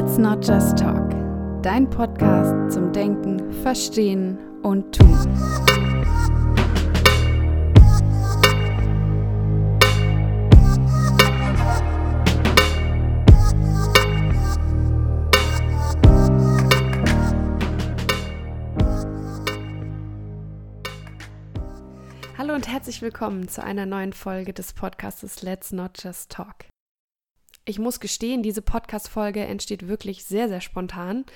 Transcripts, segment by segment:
Let's Not Just Talk, dein Podcast zum Denken, Verstehen und Tun. Hallo und herzlich willkommen zu einer neuen Folge des Podcasts Let's Not Just Talk. Ich muss gestehen, diese Podcast-Folge entsteht wirklich sehr, sehr spontan.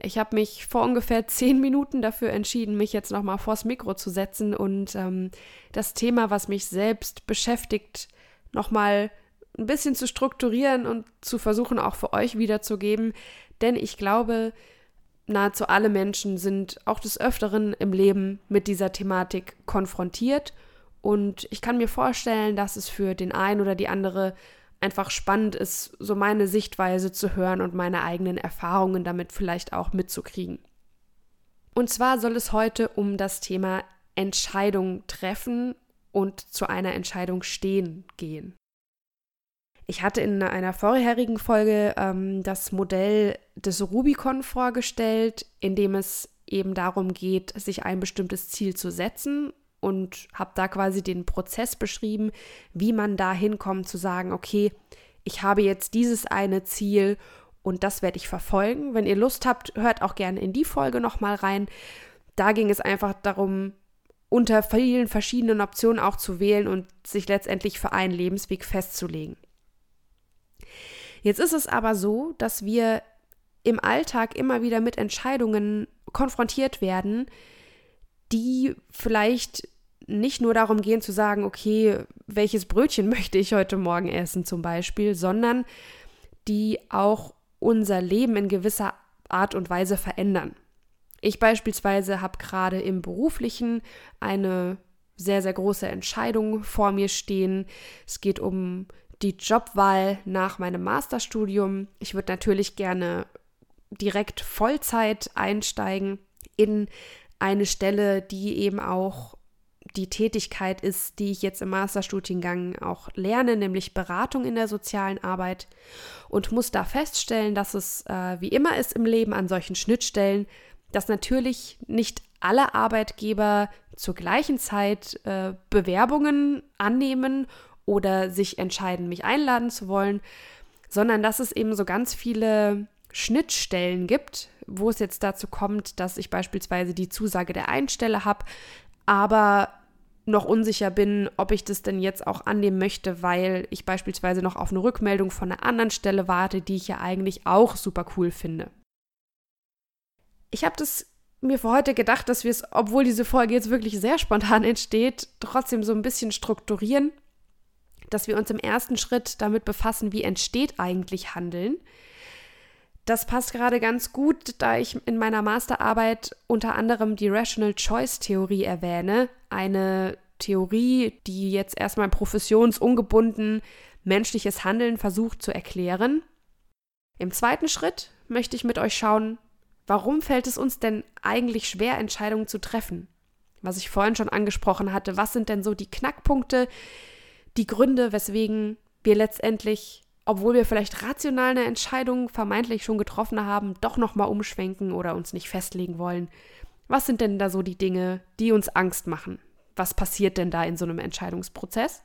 Ich habe mich vor ungefähr zehn Minuten dafür entschieden, mich jetzt nochmal vors Mikro zu setzen und ähm, das Thema, was mich selbst beschäftigt, nochmal ein bisschen zu strukturieren und zu versuchen, auch für euch wiederzugeben. Denn ich glaube, nahezu alle Menschen sind auch des Öfteren im Leben mit dieser Thematik konfrontiert. Und ich kann mir vorstellen, dass es für den einen oder die andere einfach spannend ist, so meine Sichtweise zu hören und meine eigenen Erfahrungen damit vielleicht auch mitzukriegen. Und zwar soll es heute um das Thema Entscheidung treffen und zu einer Entscheidung stehen gehen. Ich hatte in einer vorherigen Folge ähm, das Modell des Rubicon vorgestellt, in dem es eben darum geht, sich ein bestimmtes Ziel zu setzen und habe da quasi den Prozess beschrieben, wie man da hinkommt zu sagen, okay, ich habe jetzt dieses eine Ziel und das werde ich verfolgen. Wenn ihr Lust habt, hört auch gerne in die Folge nochmal rein. Da ging es einfach darum, unter vielen verschiedenen Optionen auch zu wählen und sich letztendlich für einen Lebensweg festzulegen. Jetzt ist es aber so, dass wir im Alltag immer wieder mit Entscheidungen konfrontiert werden, die vielleicht nicht nur darum gehen zu sagen, okay, welches Brötchen möchte ich heute Morgen essen zum Beispiel, sondern die auch unser Leben in gewisser Art und Weise verändern. Ich beispielsweise habe gerade im beruflichen eine sehr, sehr große Entscheidung vor mir stehen. Es geht um die Jobwahl nach meinem Masterstudium. Ich würde natürlich gerne direkt Vollzeit einsteigen in eine Stelle, die eben auch die Tätigkeit ist, die ich jetzt im Masterstudiengang auch lerne, nämlich Beratung in der sozialen Arbeit und muss da feststellen, dass es äh, wie immer ist im Leben an solchen Schnittstellen, dass natürlich nicht alle Arbeitgeber zur gleichen Zeit äh, Bewerbungen annehmen oder sich entscheiden, mich einladen zu wollen, sondern dass es eben so ganz viele Schnittstellen gibt, wo es jetzt dazu kommt, dass ich beispielsweise die Zusage der Einstelle habe, aber noch unsicher bin, ob ich das denn jetzt auch annehmen möchte, weil ich beispielsweise noch auf eine Rückmeldung von einer anderen Stelle warte, die ich ja eigentlich auch super cool finde. Ich habe das mir für heute gedacht, dass wir es, obwohl diese Folge jetzt wirklich sehr spontan entsteht, trotzdem so ein bisschen strukturieren, dass wir uns im ersten Schritt damit befassen, wie entsteht eigentlich Handeln das passt gerade ganz gut, da ich in meiner Masterarbeit unter anderem die Rational Choice Theorie erwähne. Eine Theorie, die jetzt erstmal professionsungebunden menschliches Handeln versucht zu erklären. Im zweiten Schritt möchte ich mit euch schauen, warum fällt es uns denn eigentlich schwer, Entscheidungen zu treffen? Was ich vorhin schon angesprochen hatte, was sind denn so die Knackpunkte, die Gründe, weswegen wir letztendlich obwohl wir vielleicht rational eine Entscheidung vermeintlich schon getroffen haben, doch nochmal umschwenken oder uns nicht festlegen wollen. Was sind denn da so die Dinge, die uns Angst machen? Was passiert denn da in so einem Entscheidungsprozess?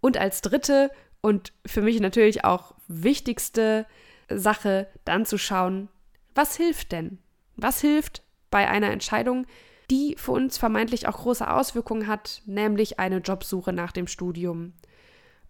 Und als dritte und für mich natürlich auch wichtigste Sache, dann zu schauen, was hilft denn? Was hilft bei einer Entscheidung, die für uns vermeintlich auch große Auswirkungen hat, nämlich eine Jobsuche nach dem Studium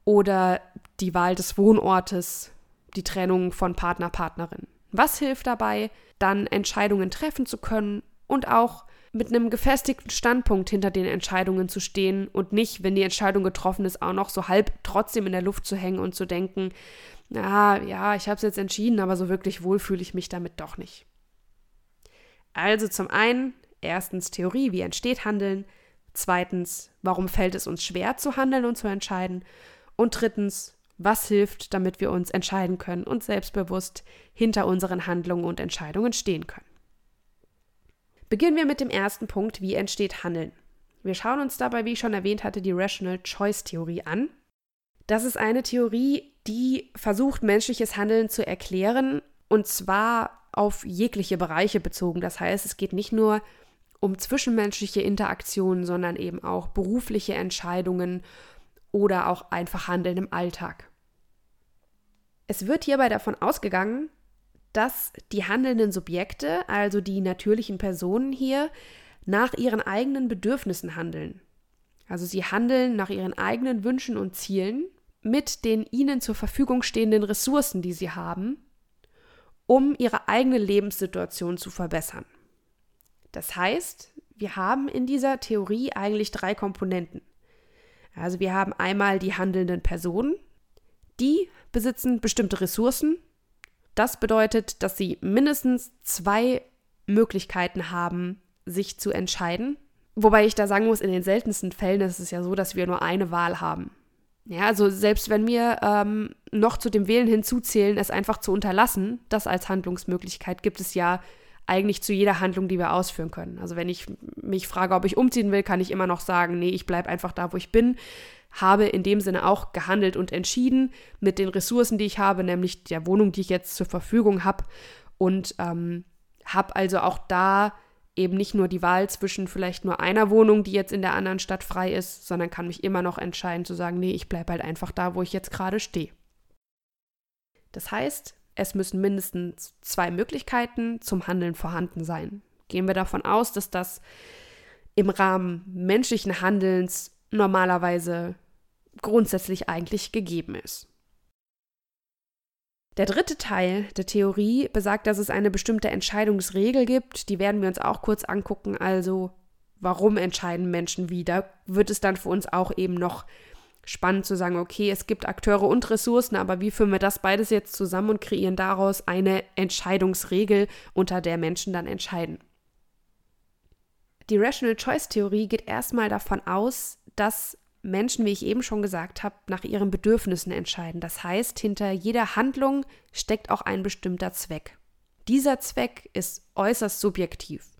oder die Wahl des Wohnortes, die Trennung von Partner, Partnerin. Was hilft dabei, dann Entscheidungen treffen zu können und auch mit einem gefestigten Standpunkt hinter den Entscheidungen zu stehen und nicht, wenn die Entscheidung getroffen ist, auch noch so halb trotzdem in der Luft zu hängen und zu denken, na ja, ich habe es jetzt entschieden, aber so wirklich wohl fühle ich mich damit doch nicht. Also zum einen, erstens Theorie, wie entsteht Handeln, zweitens, warum fällt es uns schwer zu handeln und zu entscheiden und drittens, was hilft, damit wir uns entscheiden können und selbstbewusst hinter unseren Handlungen und Entscheidungen stehen können. Beginnen wir mit dem ersten Punkt, wie entsteht Handeln. Wir schauen uns dabei, wie ich schon erwähnt hatte, die Rational Choice Theorie an. Das ist eine Theorie, die versucht, menschliches Handeln zu erklären und zwar auf jegliche Bereiche bezogen. Das heißt, es geht nicht nur um zwischenmenschliche Interaktionen, sondern eben auch berufliche Entscheidungen oder auch einfach Handeln im Alltag. Es wird hierbei davon ausgegangen, dass die handelnden Subjekte, also die natürlichen Personen hier, nach ihren eigenen Bedürfnissen handeln. Also sie handeln nach ihren eigenen Wünschen und Zielen mit den ihnen zur Verfügung stehenden Ressourcen, die sie haben, um ihre eigene Lebenssituation zu verbessern. Das heißt, wir haben in dieser Theorie eigentlich drei Komponenten. Also wir haben einmal die handelnden Personen, die besitzen bestimmte Ressourcen. Das bedeutet, dass sie mindestens zwei Möglichkeiten haben, sich zu entscheiden. Wobei ich da sagen muss, in den seltensten Fällen ist es ja so, dass wir nur eine Wahl haben. Ja, also selbst wenn wir ähm, noch zu dem Wählen hinzuzählen, es einfach zu unterlassen, das als Handlungsmöglichkeit gibt es ja eigentlich zu jeder Handlung, die wir ausführen können. Also wenn ich mich frage, ob ich umziehen will, kann ich immer noch sagen, nee, ich bleibe einfach da, wo ich bin. Habe in dem Sinne auch gehandelt und entschieden mit den Ressourcen, die ich habe, nämlich der Wohnung, die ich jetzt zur Verfügung habe. Und ähm, habe also auch da eben nicht nur die Wahl zwischen vielleicht nur einer Wohnung, die jetzt in der anderen Stadt frei ist, sondern kann mich immer noch entscheiden zu sagen, nee, ich bleibe halt einfach da, wo ich jetzt gerade stehe. Das heißt, es müssen mindestens zwei Möglichkeiten zum Handeln vorhanden sein. Gehen wir davon aus, dass das im Rahmen menschlichen Handelns normalerweise grundsätzlich eigentlich gegeben ist. Der dritte Teil der Theorie besagt, dass es eine bestimmte Entscheidungsregel gibt. Die werden wir uns auch kurz angucken. Also, warum entscheiden Menschen wie? Da wird es dann für uns auch eben noch spannend zu sagen, okay, es gibt Akteure und Ressourcen, aber wie führen wir das beides jetzt zusammen und kreieren daraus eine Entscheidungsregel, unter der Menschen dann entscheiden? Die Rational Choice Theorie geht erstmal davon aus, dass Menschen, wie ich eben schon gesagt habe, nach ihren Bedürfnissen entscheiden. Das heißt, hinter jeder Handlung steckt auch ein bestimmter Zweck. Dieser Zweck ist äußerst subjektiv.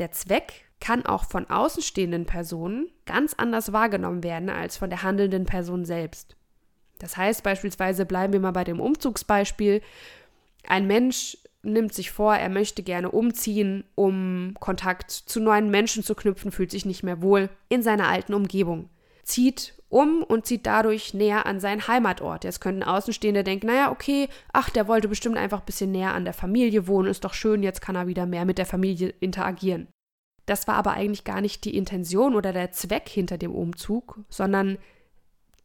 Der Zweck kann auch von außenstehenden Personen ganz anders wahrgenommen werden als von der handelnden Person selbst. Das heißt beispielsweise, bleiben wir mal bei dem Umzugsbeispiel, ein Mensch nimmt sich vor, er möchte gerne umziehen, um Kontakt zu neuen Menschen zu knüpfen, fühlt sich nicht mehr wohl in seiner alten Umgebung, zieht um und zieht dadurch näher an seinen Heimatort. Jetzt könnten Außenstehende denken, naja, okay, ach, der wollte bestimmt einfach ein bisschen näher an der Familie wohnen, ist doch schön, jetzt kann er wieder mehr mit der Familie interagieren. Das war aber eigentlich gar nicht die Intention oder der Zweck hinter dem Umzug, sondern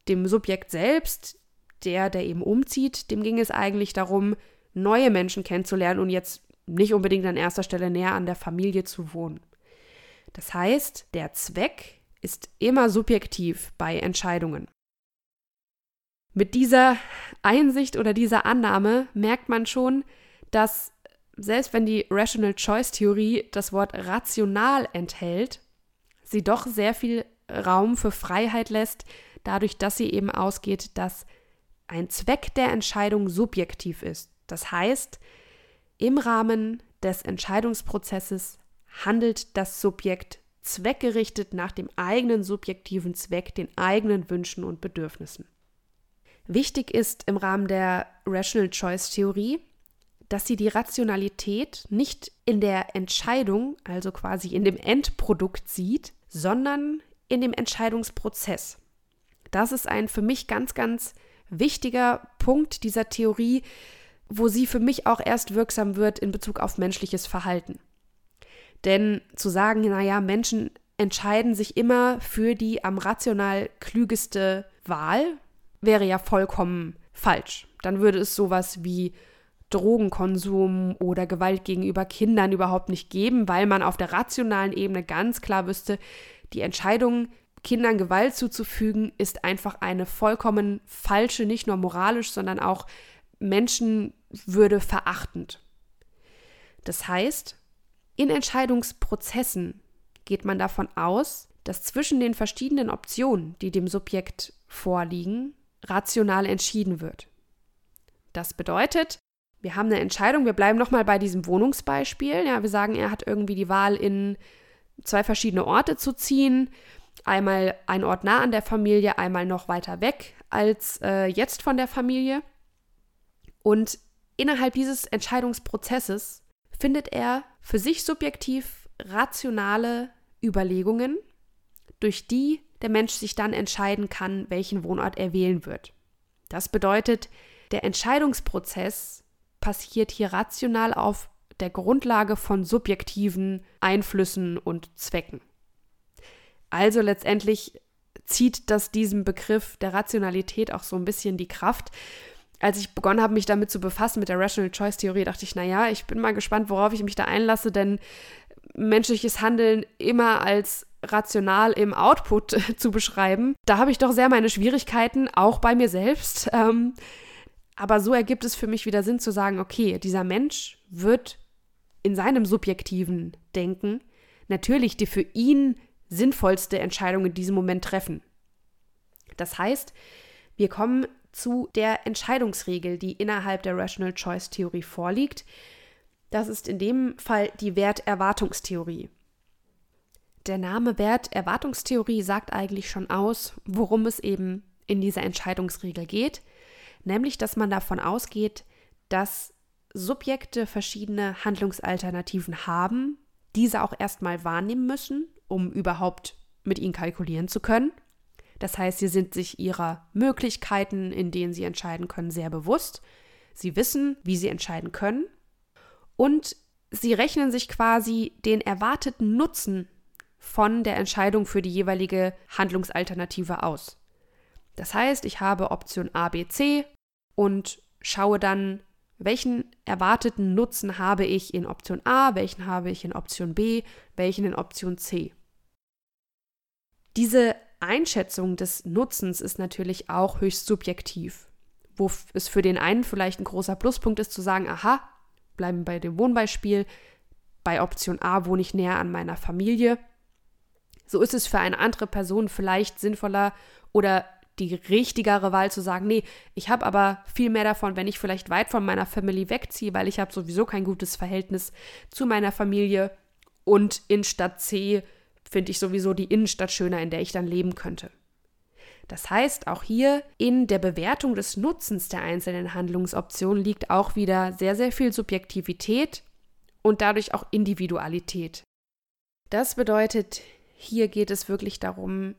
dem Subjekt selbst, der, der eben umzieht, dem ging es eigentlich darum, neue Menschen kennenzulernen und jetzt nicht unbedingt an erster Stelle näher an der Familie zu wohnen. Das heißt, der Zweck ist immer subjektiv bei Entscheidungen. Mit dieser Einsicht oder dieser Annahme merkt man schon, dass selbst wenn die Rational Choice Theorie das Wort rational enthält, sie doch sehr viel Raum für Freiheit lässt, dadurch, dass sie eben ausgeht, dass ein Zweck der Entscheidung subjektiv ist. Das heißt, im Rahmen des Entscheidungsprozesses handelt das Subjekt zweckgerichtet nach dem eigenen subjektiven Zweck, den eigenen Wünschen und Bedürfnissen. Wichtig ist im Rahmen der Rational Choice Theorie, dass sie die Rationalität nicht in der Entscheidung, also quasi in dem Endprodukt sieht, sondern in dem Entscheidungsprozess. Das ist ein für mich ganz, ganz wichtiger Punkt dieser Theorie, wo sie für mich auch erst wirksam wird in Bezug auf menschliches Verhalten. Denn zu sagen, naja, Menschen entscheiden sich immer für die am rational klügeste Wahl, wäre ja vollkommen falsch. Dann würde es sowas wie Drogenkonsum oder Gewalt gegenüber Kindern überhaupt nicht geben, weil man auf der rationalen Ebene ganz klar wüsste, die Entscheidung, Kindern Gewalt zuzufügen, ist einfach eine vollkommen falsche, nicht nur moralisch, sondern auch Menschenwürde verachtend. Das heißt, in Entscheidungsprozessen geht man davon aus, dass zwischen den verschiedenen Optionen, die dem Subjekt vorliegen, rational entschieden wird. Das bedeutet, wir haben eine Entscheidung, wir bleiben nochmal bei diesem Wohnungsbeispiel. Ja, wir sagen, er hat irgendwie die Wahl, in zwei verschiedene Orte zu ziehen. Einmal ein Ort nah an der Familie, einmal noch weiter weg als äh, jetzt von der Familie. Und innerhalb dieses Entscheidungsprozesses findet er für sich subjektiv rationale Überlegungen, durch die der Mensch sich dann entscheiden kann, welchen Wohnort er wählen wird. Das bedeutet, der Entscheidungsprozess passiert hier rational auf der Grundlage von subjektiven Einflüssen und Zwecken. Also letztendlich zieht das diesem Begriff der Rationalität auch so ein bisschen die Kraft. Als ich begonnen habe, mich damit zu befassen, mit der Rational Choice Theorie, dachte ich, naja, ich bin mal gespannt, worauf ich mich da einlasse, denn menschliches Handeln immer als rational im Output zu beschreiben, da habe ich doch sehr meine Schwierigkeiten, auch bei mir selbst. Ähm, aber so ergibt es für mich wieder Sinn zu sagen, okay, dieser Mensch wird in seinem subjektiven Denken natürlich die für ihn sinnvollste Entscheidung in diesem Moment treffen. Das heißt, wir kommen zu der Entscheidungsregel, die innerhalb der Rational Choice Theorie vorliegt. Das ist in dem Fall die Werterwartungstheorie. Der Name Werterwartungstheorie sagt eigentlich schon aus, worum es eben in dieser Entscheidungsregel geht, nämlich dass man davon ausgeht, dass Subjekte verschiedene Handlungsalternativen haben, diese auch erstmal wahrnehmen müssen, um überhaupt mit ihnen kalkulieren zu können. Das heißt, sie sind sich ihrer Möglichkeiten, in denen sie entscheiden können, sehr bewusst. Sie wissen, wie sie entscheiden können. Und sie rechnen sich quasi den erwarteten Nutzen von der Entscheidung für die jeweilige Handlungsalternative aus. Das heißt, ich habe Option A, B, C und schaue dann, welchen erwarteten Nutzen habe ich in Option A, welchen habe ich in Option B, welchen in Option C. Diese Einschätzung des Nutzens ist natürlich auch höchst subjektiv, wo es für den einen vielleicht ein großer Pluspunkt ist zu sagen, aha, bleiben bei dem Wohnbeispiel, bei Option A wohne ich näher an meiner Familie. So ist es für eine andere Person vielleicht sinnvoller oder die richtigere Wahl zu sagen, nee, ich habe aber viel mehr davon, wenn ich vielleicht weit von meiner Familie wegziehe, weil ich habe sowieso kein gutes Verhältnis zu meiner Familie und in Stadt C finde ich sowieso die Innenstadt schöner, in der ich dann leben könnte. Das heißt, auch hier in der Bewertung des Nutzens der einzelnen Handlungsoptionen liegt auch wieder sehr, sehr viel Subjektivität und dadurch auch Individualität. Das bedeutet, hier geht es wirklich darum,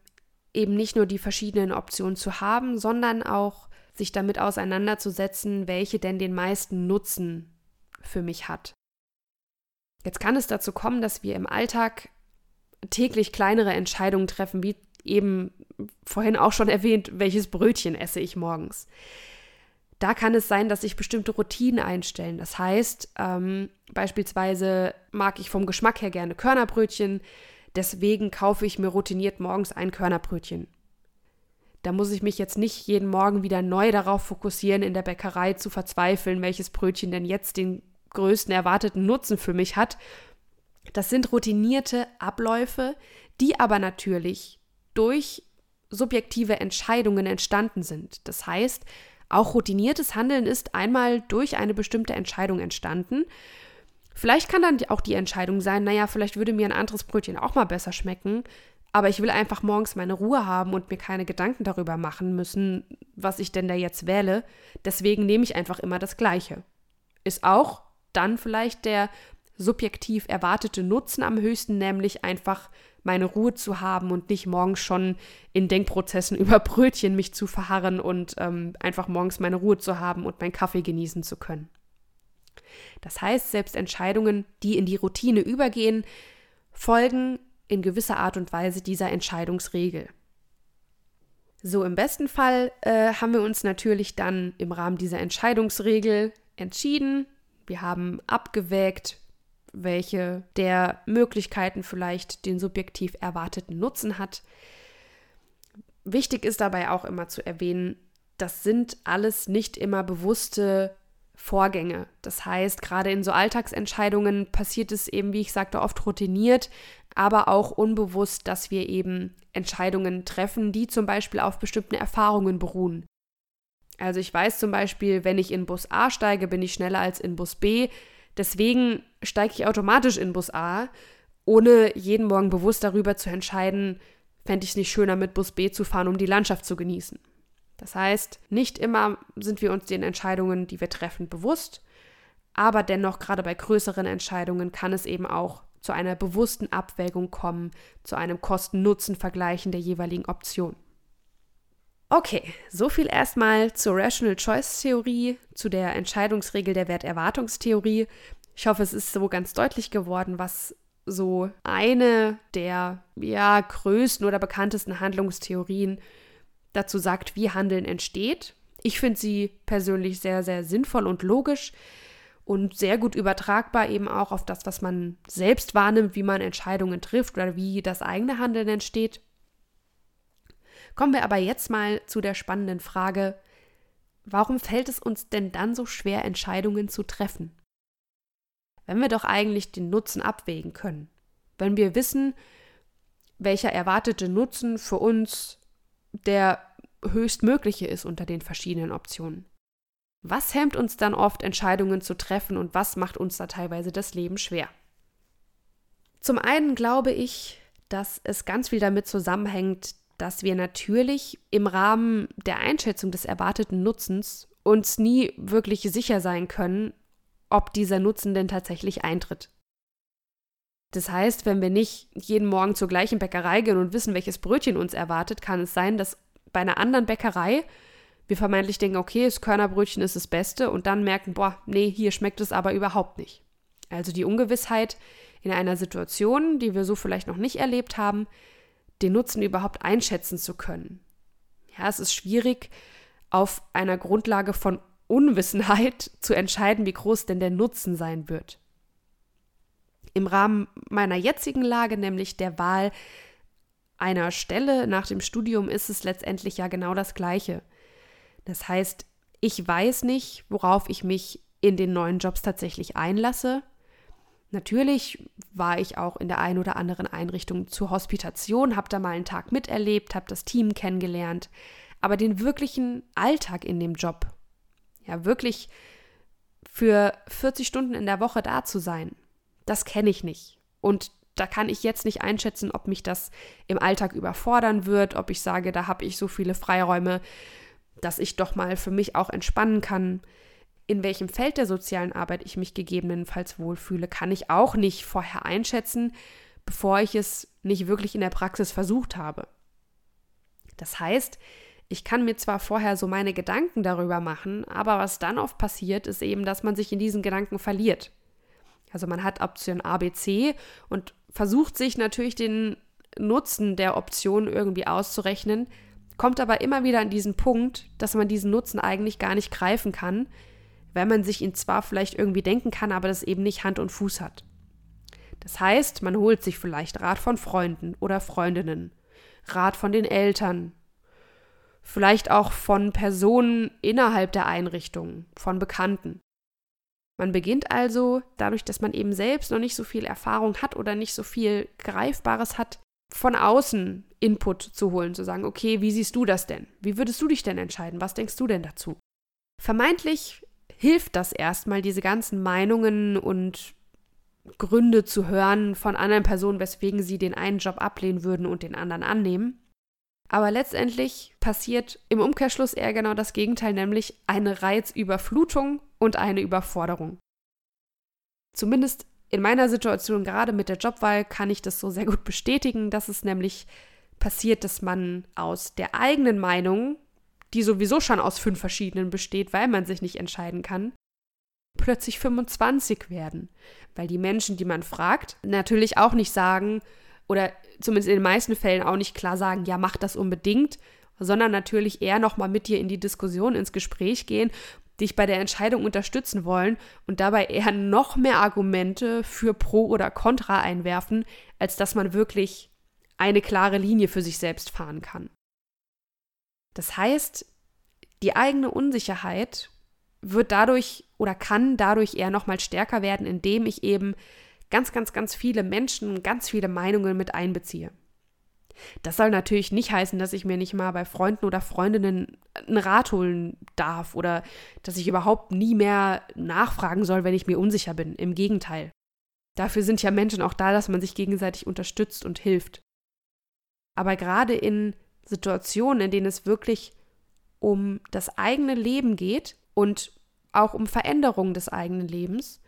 eben nicht nur die verschiedenen Optionen zu haben, sondern auch sich damit auseinanderzusetzen, welche denn den meisten Nutzen für mich hat. Jetzt kann es dazu kommen, dass wir im Alltag täglich kleinere Entscheidungen treffen, wie eben vorhin auch schon erwähnt, welches Brötchen esse ich morgens. Da kann es sein, dass sich bestimmte Routinen einstellen. Das heißt, ähm, beispielsweise mag ich vom Geschmack her gerne Körnerbrötchen, Deswegen kaufe ich mir routiniert morgens ein Körnerbrötchen. Da muss ich mich jetzt nicht jeden Morgen wieder neu darauf fokussieren, in der Bäckerei zu verzweifeln, welches Brötchen denn jetzt den größten erwarteten Nutzen für mich hat. Das sind routinierte Abläufe, die aber natürlich durch subjektive Entscheidungen entstanden sind. Das heißt, auch routiniertes Handeln ist einmal durch eine bestimmte Entscheidung entstanden Vielleicht kann dann auch die Entscheidung sein, naja, vielleicht würde mir ein anderes Brötchen auch mal besser schmecken, aber ich will einfach morgens meine Ruhe haben und mir keine Gedanken darüber machen müssen, was ich denn da jetzt wähle. Deswegen nehme ich einfach immer das Gleiche. Ist auch dann vielleicht der subjektiv erwartete Nutzen am höchsten, nämlich einfach meine Ruhe zu haben und nicht morgens schon in Denkprozessen über Brötchen mich zu verharren und ähm, einfach morgens meine Ruhe zu haben und meinen Kaffee genießen zu können. Das heißt, selbst Entscheidungen, die in die Routine übergehen, folgen in gewisser Art und Weise dieser Entscheidungsregel. So, im besten Fall äh, haben wir uns natürlich dann im Rahmen dieser Entscheidungsregel entschieden. Wir haben abgewägt, welche der Möglichkeiten vielleicht den subjektiv erwarteten Nutzen hat. Wichtig ist dabei auch immer zu erwähnen, das sind alles nicht immer bewusste Vorgänge. Das heißt, gerade in so Alltagsentscheidungen passiert es eben, wie ich sagte, oft routiniert, aber auch unbewusst, dass wir eben Entscheidungen treffen, die zum Beispiel auf bestimmten Erfahrungen beruhen. Also ich weiß zum Beispiel, wenn ich in Bus A steige, bin ich schneller als in Bus B. Deswegen steige ich automatisch in Bus A, ohne jeden Morgen bewusst darüber zu entscheiden, fände ich es nicht schöner, mit Bus B zu fahren, um die Landschaft zu genießen. Das heißt, nicht immer sind wir uns den Entscheidungen, die wir treffen, bewusst, aber dennoch gerade bei größeren Entscheidungen kann es eben auch zu einer bewussten Abwägung kommen, zu einem Kosten-Nutzen-Vergleichen der jeweiligen Option. Okay, so viel erstmal zur Rational Choice Theorie, zu der Entscheidungsregel der Werterwartungstheorie. Ich hoffe, es ist so ganz deutlich geworden, was so eine der ja größten oder bekanntesten Handlungstheorien dazu sagt, wie Handeln entsteht. Ich finde sie persönlich sehr, sehr sinnvoll und logisch und sehr gut übertragbar eben auch auf das, was man selbst wahrnimmt, wie man Entscheidungen trifft oder wie das eigene Handeln entsteht. Kommen wir aber jetzt mal zu der spannenden Frage, warum fällt es uns denn dann so schwer, Entscheidungen zu treffen? Wenn wir doch eigentlich den Nutzen abwägen können, wenn wir wissen, welcher erwartete Nutzen für uns der höchstmögliche ist unter den verschiedenen Optionen. Was hemmt uns dann oft, Entscheidungen zu treffen und was macht uns da teilweise das Leben schwer? Zum einen glaube ich, dass es ganz viel damit zusammenhängt, dass wir natürlich im Rahmen der Einschätzung des erwarteten Nutzens uns nie wirklich sicher sein können, ob dieser Nutzen denn tatsächlich eintritt. Das heißt, wenn wir nicht jeden Morgen zur gleichen Bäckerei gehen und wissen, welches Brötchen uns erwartet, kann es sein, dass bei einer anderen Bäckerei wir vermeintlich denken, okay, das Körnerbrötchen ist das Beste und dann merken, boah, nee, hier schmeckt es aber überhaupt nicht. Also die Ungewissheit in einer Situation, die wir so vielleicht noch nicht erlebt haben, den Nutzen überhaupt einschätzen zu können. Ja, es ist schwierig, auf einer Grundlage von Unwissenheit zu entscheiden, wie groß denn der Nutzen sein wird. Im Rahmen meiner jetzigen Lage, nämlich der Wahl einer Stelle nach dem Studium, ist es letztendlich ja genau das Gleiche. Das heißt, ich weiß nicht, worauf ich mich in den neuen Jobs tatsächlich einlasse. Natürlich war ich auch in der einen oder anderen Einrichtung zur Hospitation, habe da mal einen Tag miterlebt, habe das Team kennengelernt, aber den wirklichen Alltag in dem Job, ja wirklich für 40 Stunden in der Woche da zu sein, das kenne ich nicht. Und da kann ich jetzt nicht einschätzen, ob mich das im Alltag überfordern wird, ob ich sage, da habe ich so viele Freiräume, dass ich doch mal für mich auch entspannen kann. In welchem Feld der sozialen Arbeit ich mich gegebenenfalls wohlfühle, kann ich auch nicht vorher einschätzen, bevor ich es nicht wirklich in der Praxis versucht habe. Das heißt, ich kann mir zwar vorher so meine Gedanken darüber machen, aber was dann oft passiert, ist eben, dass man sich in diesen Gedanken verliert. Also man hat Option A, B, C und versucht sich natürlich den Nutzen der Option irgendwie auszurechnen, kommt aber immer wieder an diesen Punkt, dass man diesen Nutzen eigentlich gar nicht greifen kann, weil man sich ihn zwar vielleicht irgendwie denken kann, aber das eben nicht Hand und Fuß hat. Das heißt, man holt sich vielleicht Rat von Freunden oder Freundinnen, Rat von den Eltern, vielleicht auch von Personen innerhalb der Einrichtung, von Bekannten. Man beginnt also, dadurch, dass man eben selbst noch nicht so viel Erfahrung hat oder nicht so viel Greifbares hat, von außen Input zu holen, zu sagen, okay, wie siehst du das denn? Wie würdest du dich denn entscheiden? Was denkst du denn dazu? Vermeintlich hilft das erstmal, diese ganzen Meinungen und Gründe zu hören von anderen Personen, weswegen sie den einen Job ablehnen würden und den anderen annehmen. Aber letztendlich passiert im Umkehrschluss eher genau das Gegenteil, nämlich eine Reizüberflutung und eine Überforderung. Zumindest in meiner Situation, gerade mit der Jobwahl, kann ich das so sehr gut bestätigen, dass es nämlich passiert, dass man aus der eigenen Meinung, die sowieso schon aus fünf verschiedenen besteht, weil man sich nicht entscheiden kann, plötzlich 25 werden. Weil die Menschen, die man fragt, natürlich auch nicht sagen, oder zumindest in den meisten Fällen auch nicht klar sagen, ja, mach das unbedingt, sondern natürlich eher nochmal mit dir in die Diskussion, ins Gespräch gehen dich bei der Entscheidung unterstützen wollen und dabei eher noch mehr Argumente für Pro oder Contra einwerfen, als dass man wirklich eine klare Linie für sich selbst fahren kann. Das heißt, die eigene Unsicherheit wird dadurch oder kann dadurch eher noch mal stärker werden, indem ich eben ganz, ganz, ganz viele Menschen, ganz viele Meinungen mit einbeziehe. Das soll natürlich nicht heißen, dass ich mir nicht mal bei Freunden oder Freundinnen einen Rat holen darf oder dass ich überhaupt nie mehr nachfragen soll, wenn ich mir unsicher bin. Im Gegenteil. Dafür sind ja Menschen auch da, dass man sich gegenseitig unterstützt und hilft. Aber gerade in Situationen, in denen es wirklich um das eigene Leben geht und auch um Veränderung des eigenen Lebens,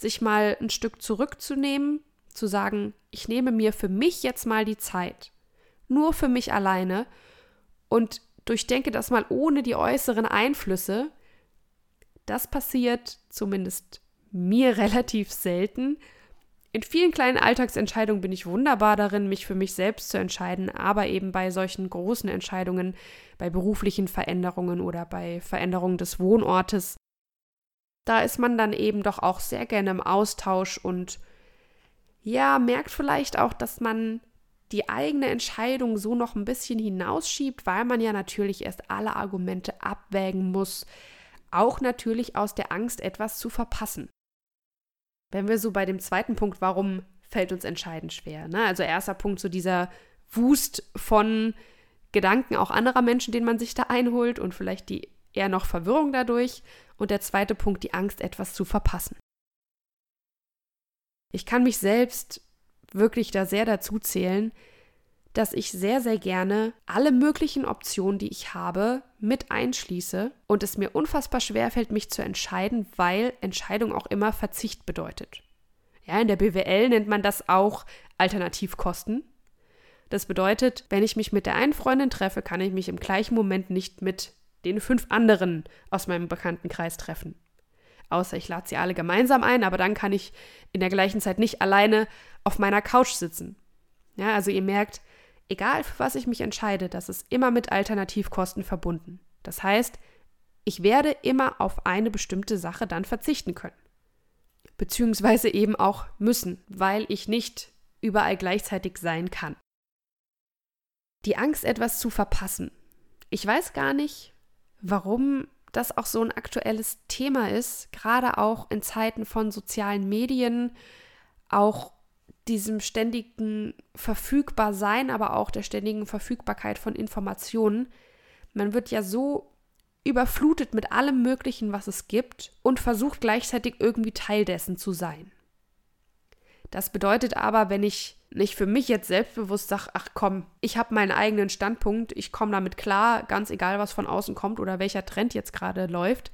sich mal ein Stück zurückzunehmen, zu sagen, ich nehme mir für mich jetzt mal die Zeit, nur für mich alleine und durchdenke das mal ohne die äußeren Einflüsse. Das passiert zumindest mir relativ selten. In vielen kleinen Alltagsentscheidungen bin ich wunderbar darin, mich für mich selbst zu entscheiden, aber eben bei solchen großen Entscheidungen, bei beruflichen Veränderungen oder bei Veränderungen des Wohnortes, da ist man dann eben doch auch sehr gerne im Austausch und ja, merkt vielleicht auch, dass man die eigene Entscheidung so noch ein bisschen hinausschiebt, weil man ja natürlich erst alle Argumente abwägen muss, auch natürlich aus der Angst, etwas zu verpassen. Wenn wir so bei dem zweiten Punkt, warum fällt uns entscheidend schwer? Ne? Also erster Punkt, so dieser Wust von Gedanken auch anderer Menschen, den man sich da einholt und vielleicht die eher noch Verwirrung dadurch. Und der zweite Punkt, die Angst, etwas zu verpassen. Ich kann mich selbst wirklich da sehr dazu zählen, dass ich sehr, sehr gerne alle möglichen Optionen, die ich habe, mit einschließe und es mir unfassbar schwer fällt, mich zu entscheiden, weil Entscheidung auch immer Verzicht bedeutet. Ja, in der BWL nennt man das auch Alternativkosten. Das bedeutet, wenn ich mich mit der einen Freundin treffe, kann ich mich im gleichen Moment nicht mit den fünf anderen aus meinem Bekanntenkreis treffen. Außer ich lade sie alle gemeinsam ein, aber dann kann ich in der gleichen Zeit nicht alleine auf meiner Couch sitzen. Ja, also ihr merkt, egal für was ich mich entscheide, das ist immer mit Alternativkosten verbunden. Das heißt, ich werde immer auf eine bestimmte Sache dann verzichten können. Beziehungsweise eben auch müssen, weil ich nicht überall gleichzeitig sein kann. Die Angst, etwas zu verpassen. Ich weiß gar nicht, warum das auch so ein aktuelles Thema ist, gerade auch in Zeiten von sozialen Medien, auch diesem ständigen Verfügbarsein, aber auch der ständigen Verfügbarkeit von Informationen. Man wird ja so überflutet mit allem Möglichen, was es gibt und versucht gleichzeitig irgendwie Teil dessen zu sein. Das bedeutet aber, wenn ich nicht für mich jetzt selbstbewusst sage, ach komm, ich habe meinen eigenen Standpunkt, ich komme damit klar, ganz egal, was von außen kommt oder welcher Trend jetzt gerade läuft.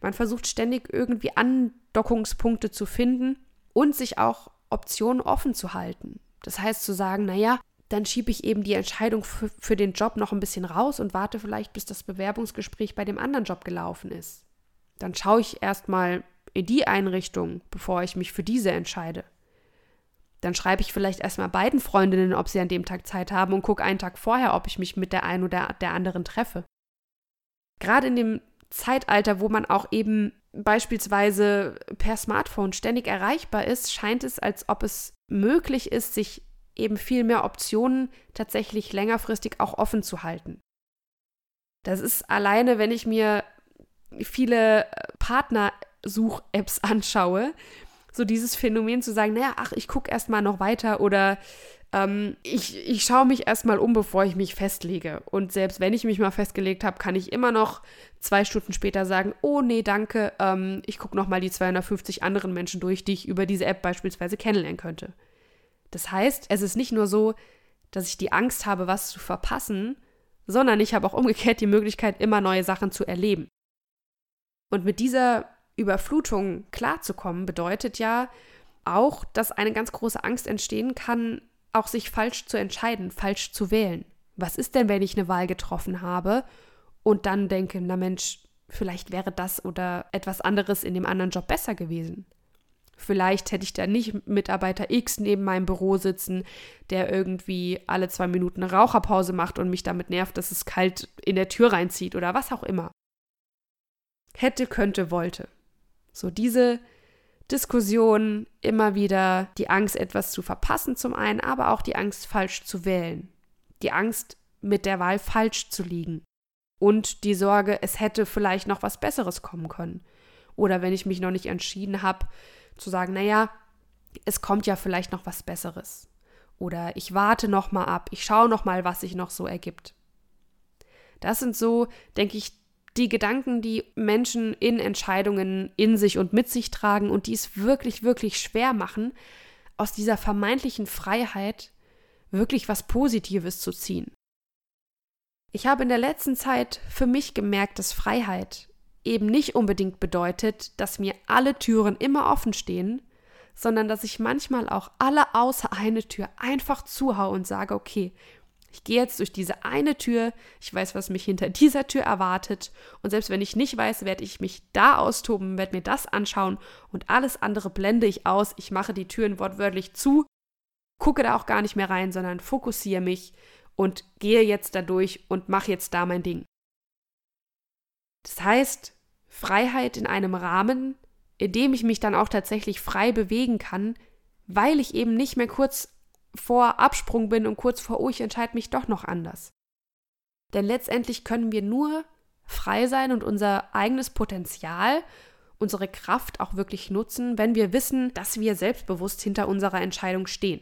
Man versucht ständig irgendwie Andockungspunkte zu finden und sich auch Optionen offen zu halten. Das heißt zu sagen, naja, dann schiebe ich eben die Entscheidung für, für den Job noch ein bisschen raus und warte vielleicht, bis das Bewerbungsgespräch bei dem anderen Job gelaufen ist. Dann schaue ich erstmal in die Einrichtung, bevor ich mich für diese entscheide. Dann schreibe ich vielleicht erstmal beiden Freundinnen, ob sie an dem Tag Zeit haben und gucke einen Tag vorher, ob ich mich mit der einen oder der anderen treffe. Gerade in dem Zeitalter, wo man auch eben beispielsweise per Smartphone ständig erreichbar ist, scheint es, als ob es möglich ist, sich eben viel mehr Optionen tatsächlich längerfristig auch offen zu halten. Das ist alleine, wenn ich mir viele Partnersuch-Apps anschaue, so dieses Phänomen zu sagen, naja, ach, ich gucke erstmal noch weiter oder ähm, ich, ich schaue mich erstmal um, bevor ich mich festlege. Und selbst wenn ich mich mal festgelegt habe, kann ich immer noch zwei Stunden später sagen, oh nee, danke, ähm, ich gucke nochmal die 250 anderen Menschen durch, die ich über diese App beispielsweise kennenlernen könnte. Das heißt, es ist nicht nur so, dass ich die Angst habe, was zu verpassen, sondern ich habe auch umgekehrt die Möglichkeit, immer neue Sachen zu erleben. Und mit dieser Überflutung klarzukommen, bedeutet ja auch, dass eine ganz große Angst entstehen kann, auch sich falsch zu entscheiden, falsch zu wählen. Was ist denn, wenn ich eine Wahl getroffen habe und dann denke, na Mensch, vielleicht wäre das oder etwas anderes in dem anderen Job besser gewesen? Vielleicht hätte ich da nicht Mitarbeiter X neben meinem Büro sitzen, der irgendwie alle zwei Minuten eine Raucherpause macht und mich damit nervt, dass es kalt in der Tür reinzieht oder was auch immer. Hätte, könnte, wollte. So diese Diskussion immer wieder die Angst, etwas zu verpassen zum einen, aber auch die Angst, falsch zu wählen. Die Angst, mit der Wahl falsch zu liegen. Und die Sorge, es hätte vielleicht noch was Besseres kommen können. Oder wenn ich mich noch nicht entschieden habe, zu sagen, naja, es kommt ja vielleicht noch was Besseres. Oder ich warte noch mal ab, ich schaue noch mal, was sich noch so ergibt. Das sind so, denke ich, die Gedanken, die Menschen in Entscheidungen in sich und mit sich tragen und die es wirklich, wirklich schwer machen, aus dieser vermeintlichen Freiheit wirklich was Positives zu ziehen. Ich habe in der letzten Zeit für mich gemerkt, dass Freiheit eben nicht unbedingt bedeutet, dass mir alle Türen immer offen stehen, sondern dass ich manchmal auch alle außer eine Tür einfach zuhaue und sage, okay, ich gehe jetzt durch diese eine Tür, ich weiß, was mich hinter dieser Tür erwartet. Und selbst wenn ich nicht weiß, werde ich mich da austoben, werde mir das anschauen. Und alles andere blende ich aus, ich mache die Türen wortwörtlich zu, gucke da auch gar nicht mehr rein, sondern fokussiere mich und gehe jetzt da durch und mache jetzt da mein Ding. Das heißt, Freiheit in einem Rahmen, in dem ich mich dann auch tatsächlich frei bewegen kann, weil ich eben nicht mehr kurz vor Absprung bin und kurz vor, oh, ich entscheide mich doch noch anders. Denn letztendlich können wir nur frei sein und unser eigenes Potenzial, unsere Kraft auch wirklich nutzen, wenn wir wissen, dass wir selbstbewusst hinter unserer Entscheidung stehen.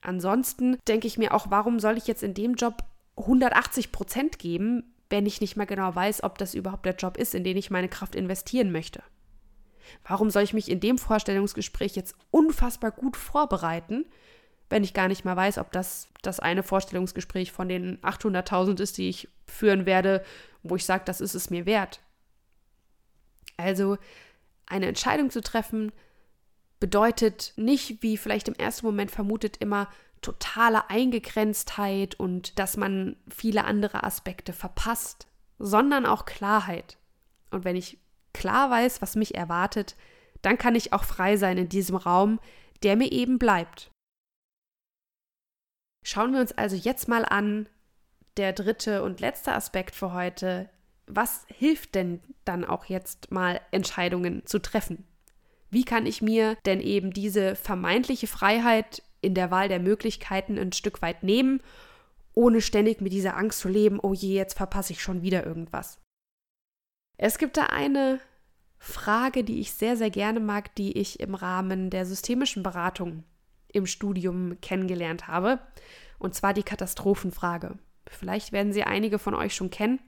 Ansonsten denke ich mir auch, warum soll ich jetzt in dem Job 180 Prozent geben, wenn ich nicht mehr genau weiß, ob das überhaupt der Job ist, in den ich meine Kraft investieren möchte? Warum soll ich mich in dem Vorstellungsgespräch jetzt unfassbar gut vorbereiten, wenn ich gar nicht mal weiß, ob das das eine Vorstellungsgespräch von den 800.000 ist, die ich führen werde, wo ich sage, das ist es mir wert. Also eine Entscheidung zu treffen bedeutet nicht, wie vielleicht im ersten Moment vermutet, immer totale Eingegrenztheit und dass man viele andere Aspekte verpasst, sondern auch Klarheit. Und wenn ich klar weiß, was mich erwartet, dann kann ich auch frei sein in diesem Raum, der mir eben bleibt. Schauen wir uns also jetzt mal an, der dritte und letzte Aspekt für heute. Was hilft denn dann auch jetzt mal Entscheidungen zu treffen? Wie kann ich mir denn eben diese vermeintliche Freiheit in der Wahl der Möglichkeiten ein Stück weit nehmen, ohne ständig mit dieser Angst zu leben, oh je, jetzt verpasse ich schon wieder irgendwas? Es gibt da eine Frage, die ich sehr, sehr gerne mag, die ich im Rahmen der systemischen Beratung im Studium kennengelernt habe. Und zwar die Katastrophenfrage. Vielleicht werden sie einige von euch schon kennen.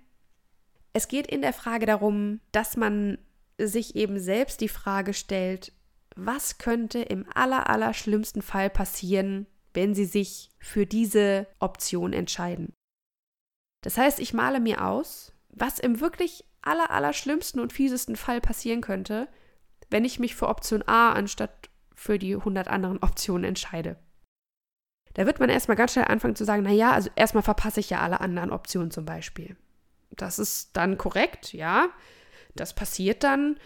Es geht in der Frage darum, dass man sich eben selbst die Frage stellt, was könnte im aller, aller schlimmsten Fall passieren, wenn sie sich für diese Option entscheiden. Das heißt, ich male mir aus, was im wirklich aller, aller schlimmsten und fiesesten Fall passieren könnte, wenn ich mich für Option A anstatt für die 100 anderen Optionen entscheide. Da wird man erstmal ganz schnell anfangen zu sagen, naja, also erstmal verpasse ich ja alle anderen Optionen zum Beispiel. Das ist dann korrekt, ja. Das passiert dann.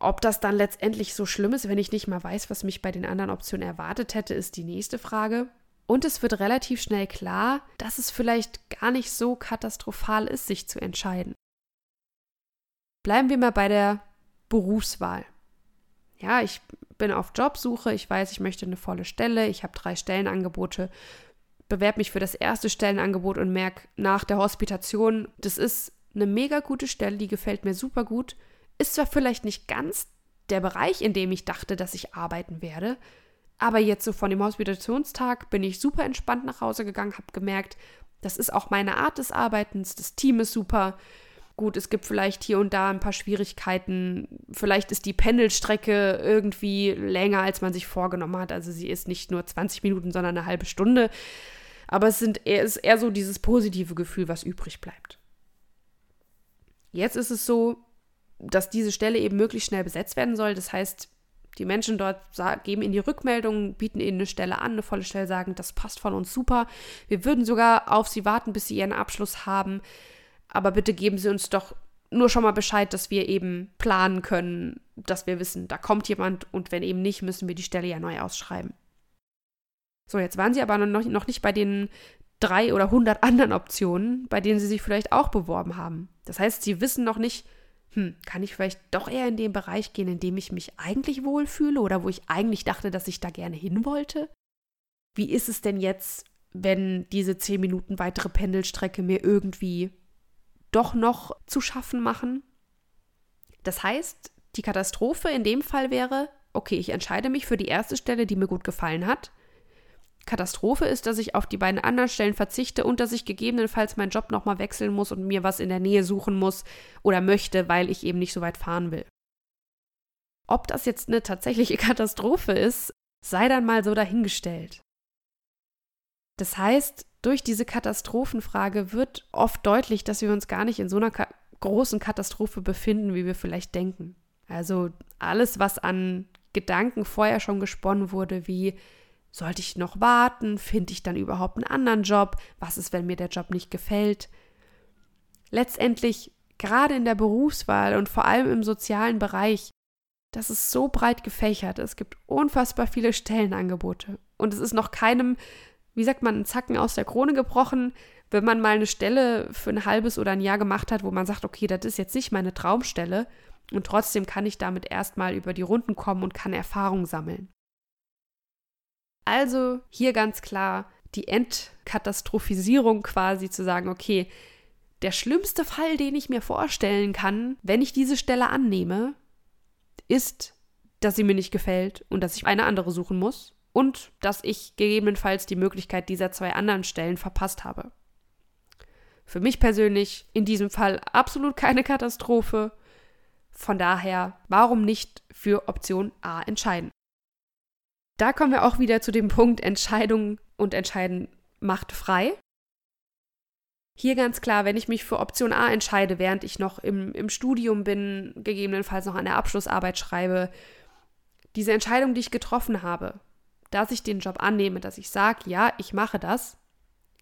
Ob das dann letztendlich so schlimm ist, wenn ich nicht mal weiß, was mich bei den anderen Optionen erwartet hätte, ist die nächste Frage. Und es wird relativ schnell klar, dass es vielleicht gar nicht so katastrophal ist, sich zu entscheiden. Bleiben wir mal bei der Berufswahl. Ja, ich bin auf Jobsuche, ich weiß, ich möchte eine volle Stelle, ich habe drei Stellenangebote, bewerbe mich für das erste Stellenangebot und merke nach der Hospitation, das ist eine mega gute Stelle, die gefällt mir super gut. Ist zwar vielleicht nicht ganz der Bereich, in dem ich dachte, dass ich arbeiten werde, aber jetzt so von dem Hospitationstag bin ich super entspannt nach Hause gegangen, habe gemerkt, das ist auch meine Art des Arbeitens, das Team ist super, Gut, es gibt vielleicht hier und da ein paar Schwierigkeiten. Vielleicht ist die Pendelstrecke irgendwie länger, als man sich vorgenommen hat. Also sie ist nicht nur 20 Minuten, sondern eine halbe Stunde. Aber es, sind ist eher so dieses positive Gefühl, was übrig bleibt. Jetzt ist es so, dass diese Stelle eben möglichst schnell besetzt werden soll. Das heißt, die Menschen dort geben ihnen die Rückmeldung, bieten ihnen eine Stelle an, eine volle Stelle, sagen, das passt von uns super. Wir würden sogar auf sie warten, bis sie ihren Abschluss haben aber bitte geben Sie uns doch nur schon mal Bescheid, dass wir eben planen können, dass wir wissen, da kommt jemand und wenn eben nicht, müssen wir die Stelle ja neu ausschreiben. So, jetzt waren Sie aber noch, noch nicht bei den drei oder hundert anderen Optionen, bei denen Sie sich vielleicht auch beworben haben. Das heißt, Sie wissen noch nicht, hm, kann ich vielleicht doch eher in den Bereich gehen, in dem ich mich eigentlich wohlfühle oder wo ich eigentlich dachte, dass ich da gerne hin wollte? Wie ist es denn jetzt, wenn diese zehn Minuten weitere Pendelstrecke mir irgendwie doch noch zu schaffen machen. Das heißt, die Katastrophe in dem Fall wäre, okay, ich entscheide mich für die erste Stelle, die mir gut gefallen hat. Katastrophe ist, dass ich auf die beiden anderen Stellen verzichte und dass ich gegebenenfalls meinen Job nochmal wechseln muss und mir was in der Nähe suchen muss oder möchte, weil ich eben nicht so weit fahren will. Ob das jetzt eine tatsächliche Katastrophe ist, sei dann mal so dahingestellt. Das heißt, durch diese Katastrophenfrage wird oft deutlich, dass wir uns gar nicht in so einer ka großen Katastrophe befinden, wie wir vielleicht denken. Also alles, was an Gedanken vorher schon gesponnen wurde, wie sollte ich noch warten, finde ich dann überhaupt einen anderen Job, was ist, wenn mir der Job nicht gefällt. Letztendlich, gerade in der Berufswahl und vor allem im sozialen Bereich, das ist so breit gefächert. Es gibt unfassbar viele Stellenangebote. Und es ist noch keinem wie sagt man, einen Zacken aus der Krone gebrochen, wenn man mal eine Stelle für ein halbes oder ein Jahr gemacht hat, wo man sagt, okay, das ist jetzt nicht meine Traumstelle und trotzdem kann ich damit erstmal über die Runden kommen und kann Erfahrung sammeln. Also hier ganz klar die Entkatastrophisierung quasi zu sagen, okay, der schlimmste Fall, den ich mir vorstellen kann, wenn ich diese Stelle annehme, ist, dass sie mir nicht gefällt und dass ich eine andere suchen muss und dass ich gegebenenfalls die Möglichkeit dieser zwei anderen Stellen verpasst habe. Für mich persönlich in diesem Fall absolut keine Katastrophe. Von daher, warum nicht für Option A entscheiden? Da kommen wir auch wieder zu dem Punkt Entscheidung und Entscheiden macht frei. Hier ganz klar, wenn ich mich für Option A entscheide, während ich noch im, im Studium bin, gegebenenfalls noch an der Abschlussarbeit schreibe, diese Entscheidung, die ich getroffen habe, dass ich den Job annehme, dass ich sage, ja, ich mache das,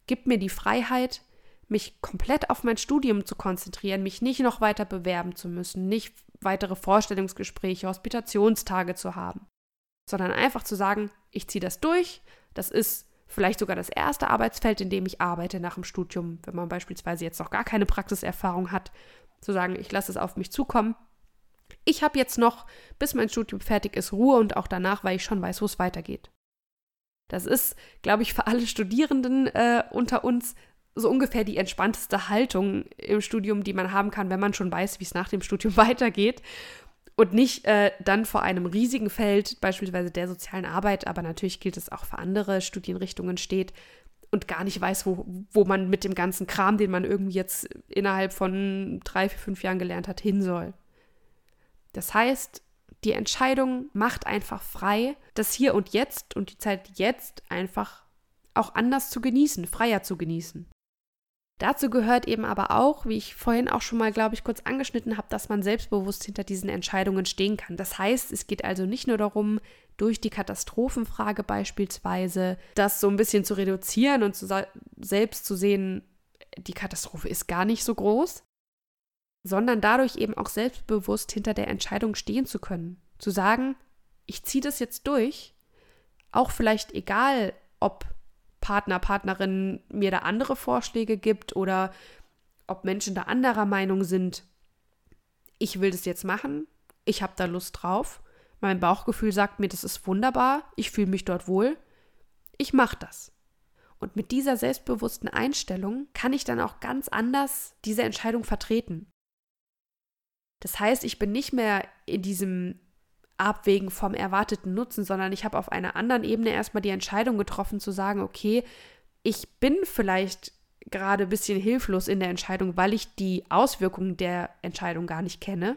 gibt mir die Freiheit, mich komplett auf mein Studium zu konzentrieren, mich nicht noch weiter bewerben zu müssen, nicht weitere Vorstellungsgespräche, Hospitationstage zu haben, sondern einfach zu sagen, ich ziehe das durch, das ist vielleicht sogar das erste Arbeitsfeld, in dem ich arbeite nach dem Studium, wenn man beispielsweise jetzt noch gar keine Praxiserfahrung hat, zu sagen, ich lasse es auf mich zukommen. Ich habe jetzt noch, bis mein Studium fertig ist, Ruhe und auch danach, weil ich schon weiß, wo es weitergeht. Das ist, glaube ich, für alle Studierenden äh, unter uns so ungefähr die entspannteste Haltung im Studium, die man haben kann, wenn man schon weiß, wie es nach dem Studium weitergeht. Und nicht äh, dann vor einem riesigen Feld, beispielsweise der sozialen Arbeit, aber natürlich gilt es auch für andere Studienrichtungen steht und gar nicht weiß, wo, wo man mit dem ganzen Kram, den man irgendwie jetzt innerhalb von drei, vier, fünf Jahren gelernt hat, hin soll. Das heißt, die Entscheidung macht einfach frei, das Hier und Jetzt und die Zeit jetzt einfach auch anders zu genießen, freier zu genießen. Dazu gehört eben aber auch, wie ich vorhin auch schon mal, glaube ich, kurz angeschnitten habe, dass man selbstbewusst hinter diesen Entscheidungen stehen kann. Das heißt, es geht also nicht nur darum, durch die Katastrophenfrage beispielsweise das so ein bisschen zu reduzieren und zu selbst zu sehen, die Katastrophe ist gar nicht so groß, sondern dadurch eben auch selbstbewusst hinter der Entscheidung stehen zu können. Zu sagen, ich ziehe das jetzt durch, auch vielleicht egal, ob Partner, Partnerin mir da andere Vorschläge gibt oder ob Menschen da anderer Meinung sind. Ich will das jetzt machen, ich habe da Lust drauf, mein Bauchgefühl sagt mir, das ist wunderbar, ich fühle mich dort wohl, ich mache das. Und mit dieser selbstbewussten Einstellung kann ich dann auch ganz anders diese Entscheidung vertreten. Das heißt, ich bin nicht mehr in diesem Abwägen vom erwarteten Nutzen, sondern ich habe auf einer anderen Ebene erstmal die Entscheidung getroffen zu sagen, okay, ich bin vielleicht gerade ein bisschen hilflos in der Entscheidung, weil ich die Auswirkungen der Entscheidung gar nicht kenne.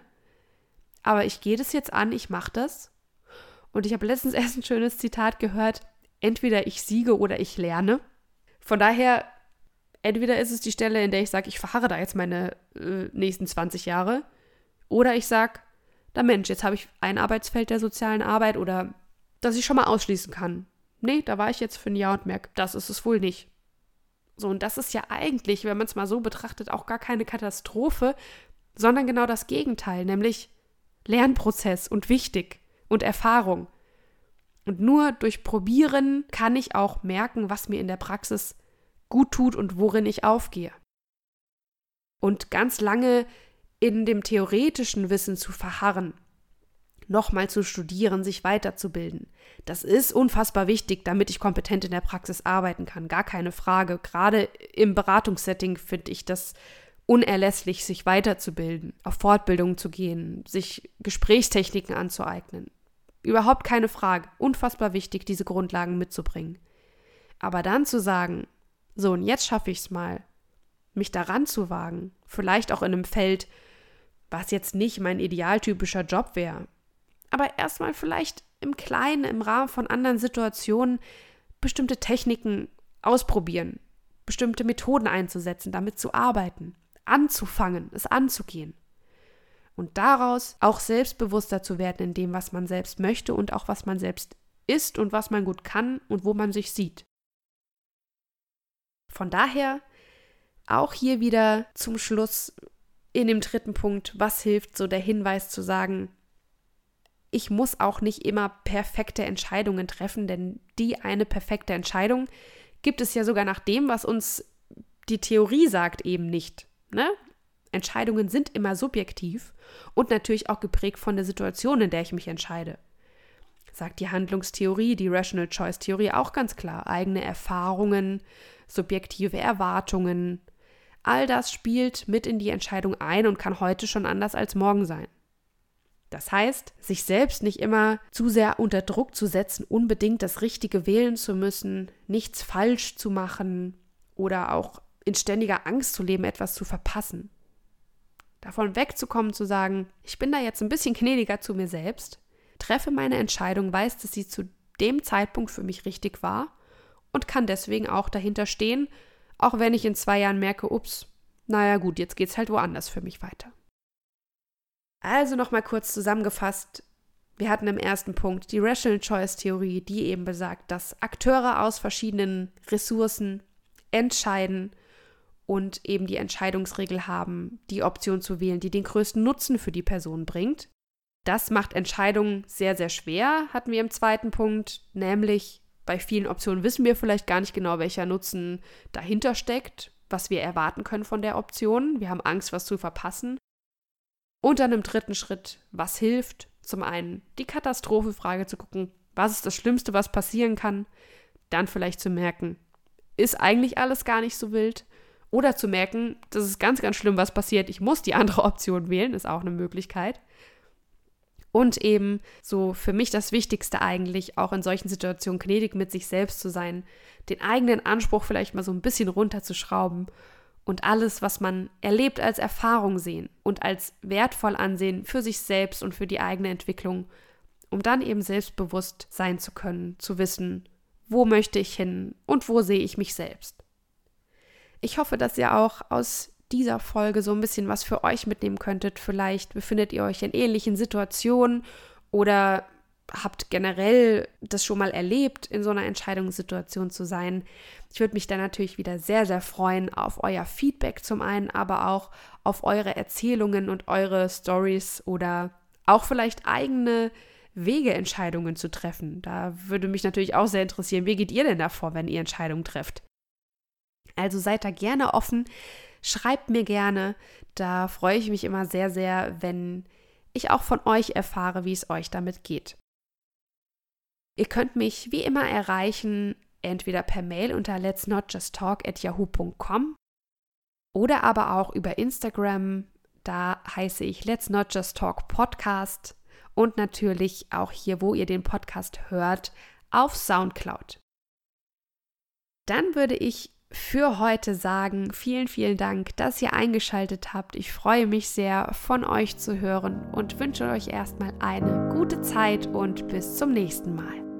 Aber ich gehe das jetzt an, ich mache das. Und ich habe letztens erst ein schönes Zitat gehört, entweder ich siege oder ich lerne. Von daher, entweder ist es die Stelle, in der ich sage, ich verharre da jetzt meine äh, nächsten 20 Jahre, oder ich sage, da Mensch, jetzt habe ich ein Arbeitsfeld der sozialen Arbeit oder dass ich schon mal ausschließen kann. Nee, da war ich jetzt für ein Jahr und merke, das ist es wohl nicht. So, und das ist ja eigentlich, wenn man es mal so betrachtet, auch gar keine Katastrophe, sondern genau das Gegenteil, nämlich Lernprozess und wichtig und Erfahrung. Und nur durch Probieren kann ich auch merken, was mir in der Praxis gut tut und worin ich aufgehe. Und ganz lange in dem theoretischen Wissen zu verharren, nochmal zu studieren, sich weiterzubilden. Das ist unfassbar wichtig, damit ich kompetent in der Praxis arbeiten kann, gar keine Frage. Gerade im Beratungssetting finde ich das unerlässlich, sich weiterzubilden, auf Fortbildungen zu gehen, sich Gesprächstechniken anzueignen. Überhaupt keine Frage. Unfassbar wichtig, diese Grundlagen mitzubringen. Aber dann zu sagen, so und jetzt schaffe ich es mal, mich daran zu wagen, vielleicht auch in einem Feld, was jetzt nicht mein idealtypischer Job wäre. Aber erstmal vielleicht im Kleinen, im Rahmen von anderen Situationen bestimmte Techniken ausprobieren, bestimmte Methoden einzusetzen, damit zu arbeiten, anzufangen, es anzugehen. Und daraus auch selbstbewusster zu werden in dem, was man selbst möchte und auch was man selbst ist und was man gut kann und wo man sich sieht. Von daher auch hier wieder zum Schluss in dem dritten Punkt, was hilft so der Hinweis zu sagen, ich muss auch nicht immer perfekte Entscheidungen treffen, denn die eine perfekte Entscheidung gibt es ja sogar nach dem, was uns die Theorie sagt, eben nicht. Ne? Entscheidungen sind immer subjektiv und natürlich auch geprägt von der Situation, in der ich mich entscheide. Sagt die Handlungstheorie, die Rational Choice Theorie auch ganz klar. Eigene Erfahrungen, subjektive Erwartungen, all das spielt mit in die Entscheidung ein und kann heute schon anders als morgen sein. Das heißt, sich selbst nicht immer zu sehr unter Druck zu setzen, unbedingt das Richtige wählen zu müssen, nichts falsch zu machen oder auch in ständiger Angst zu leben, etwas zu verpassen. Davon wegzukommen, zu sagen, ich bin da jetzt ein bisschen gnädiger zu mir selbst, treffe meine Entscheidung, weiß, dass sie zu dem Zeitpunkt für mich richtig war und kann deswegen auch dahinter stehen, auch wenn ich in zwei Jahren merke, ups, naja gut, jetzt geht's halt woanders für mich weiter. Also nochmal kurz zusammengefasst. Wir hatten im ersten Punkt die Rational Choice Theorie, die eben besagt, dass Akteure aus verschiedenen Ressourcen entscheiden und eben die Entscheidungsregel haben, die Option zu wählen, die den größten Nutzen für die Person bringt. Das macht Entscheidungen sehr, sehr schwer, hatten wir im zweiten Punkt, nämlich bei vielen Optionen wissen wir vielleicht gar nicht genau, welcher Nutzen dahinter steckt, was wir erwarten können von der Option. Wir haben Angst, was zu verpassen. Und dann im dritten Schritt, was hilft? Zum einen die Katastrophenfrage zu gucken, was ist das Schlimmste, was passieren kann? Dann vielleicht zu merken, ist eigentlich alles gar nicht so wild? Oder zu merken, das ist ganz, ganz schlimm, was passiert, ich muss die andere Option wählen, ist auch eine Möglichkeit. Und eben so für mich das Wichtigste eigentlich, auch in solchen Situationen gnädig mit sich selbst zu sein, den eigenen Anspruch vielleicht mal so ein bisschen runterzuschrauben und alles, was man erlebt, als Erfahrung sehen und als wertvoll ansehen für sich selbst und für die eigene Entwicklung, um dann eben selbstbewusst sein zu können, zu wissen, wo möchte ich hin und wo sehe ich mich selbst. Ich hoffe, dass ihr auch aus dieser Folge so ein bisschen was für euch mitnehmen könntet. Vielleicht befindet ihr euch in ähnlichen Situationen oder habt generell das schon mal erlebt, in so einer Entscheidungssituation zu sein. Ich würde mich dann natürlich wieder sehr, sehr freuen auf euer Feedback zum einen, aber auch auf eure Erzählungen und eure Stories oder auch vielleicht eigene Wegeentscheidungen zu treffen. Da würde mich natürlich auch sehr interessieren, wie geht ihr denn davor, wenn ihr Entscheidungen trefft? Also seid da gerne offen, schreibt mir gerne. Da freue ich mich immer sehr, sehr, wenn ich auch von euch erfahre, wie es euch damit geht. Ihr könnt mich wie immer erreichen, entweder per Mail unter let's not just talk at yahoo.com oder aber auch über Instagram. Da heiße ich Let's Not Just Talk Podcast und natürlich auch hier, wo ihr den Podcast hört, auf Soundcloud. Dann würde ich für heute sagen, vielen, vielen Dank, dass ihr eingeschaltet habt. Ich freue mich sehr, von euch zu hören und wünsche euch erstmal eine gute Zeit und bis zum nächsten Mal.